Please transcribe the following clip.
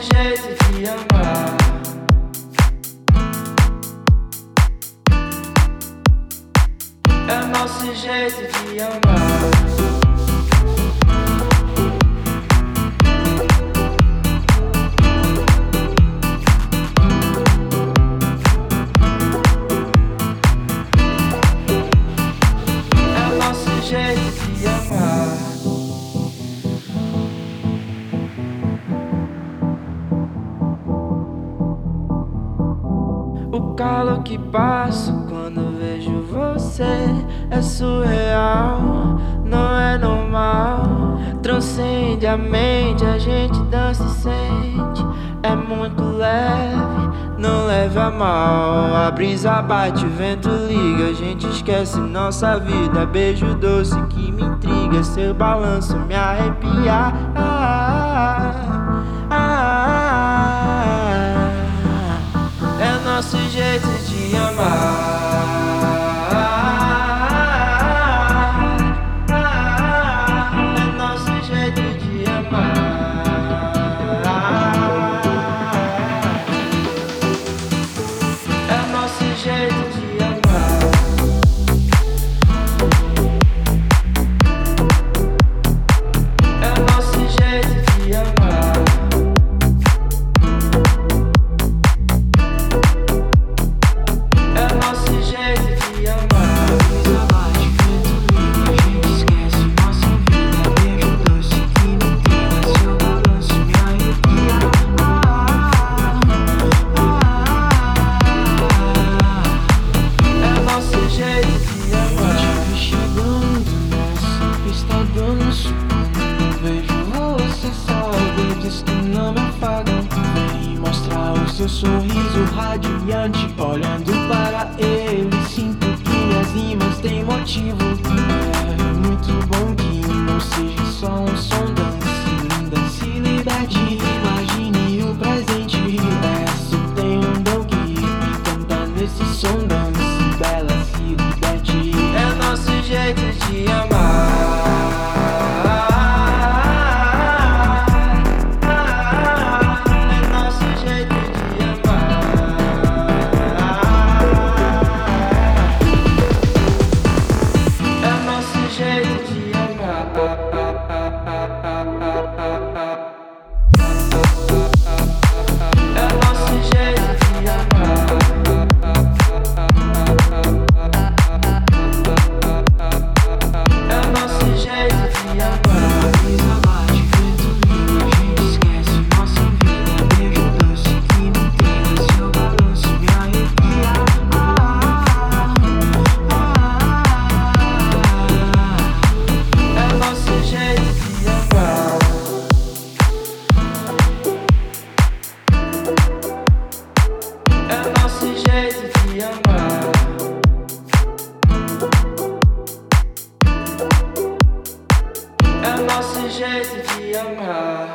jeito de amar. É nosso jeito de amar. Calo que passo quando vejo você é surreal, não é normal. Transcende a mente, a gente dança e sente. É muito leve, não leve a mal. A brisa bate, o vento liga, a gente esquece nossa vida. Beijo doce que me intriga, seu balanço me arrepia. Ah, ah, ah, ah seu sorriso radiante Olhando para ele. Sinto que minhas rimas têm motivo. É muito bom É jeito de amar. É nosso jeito de amar.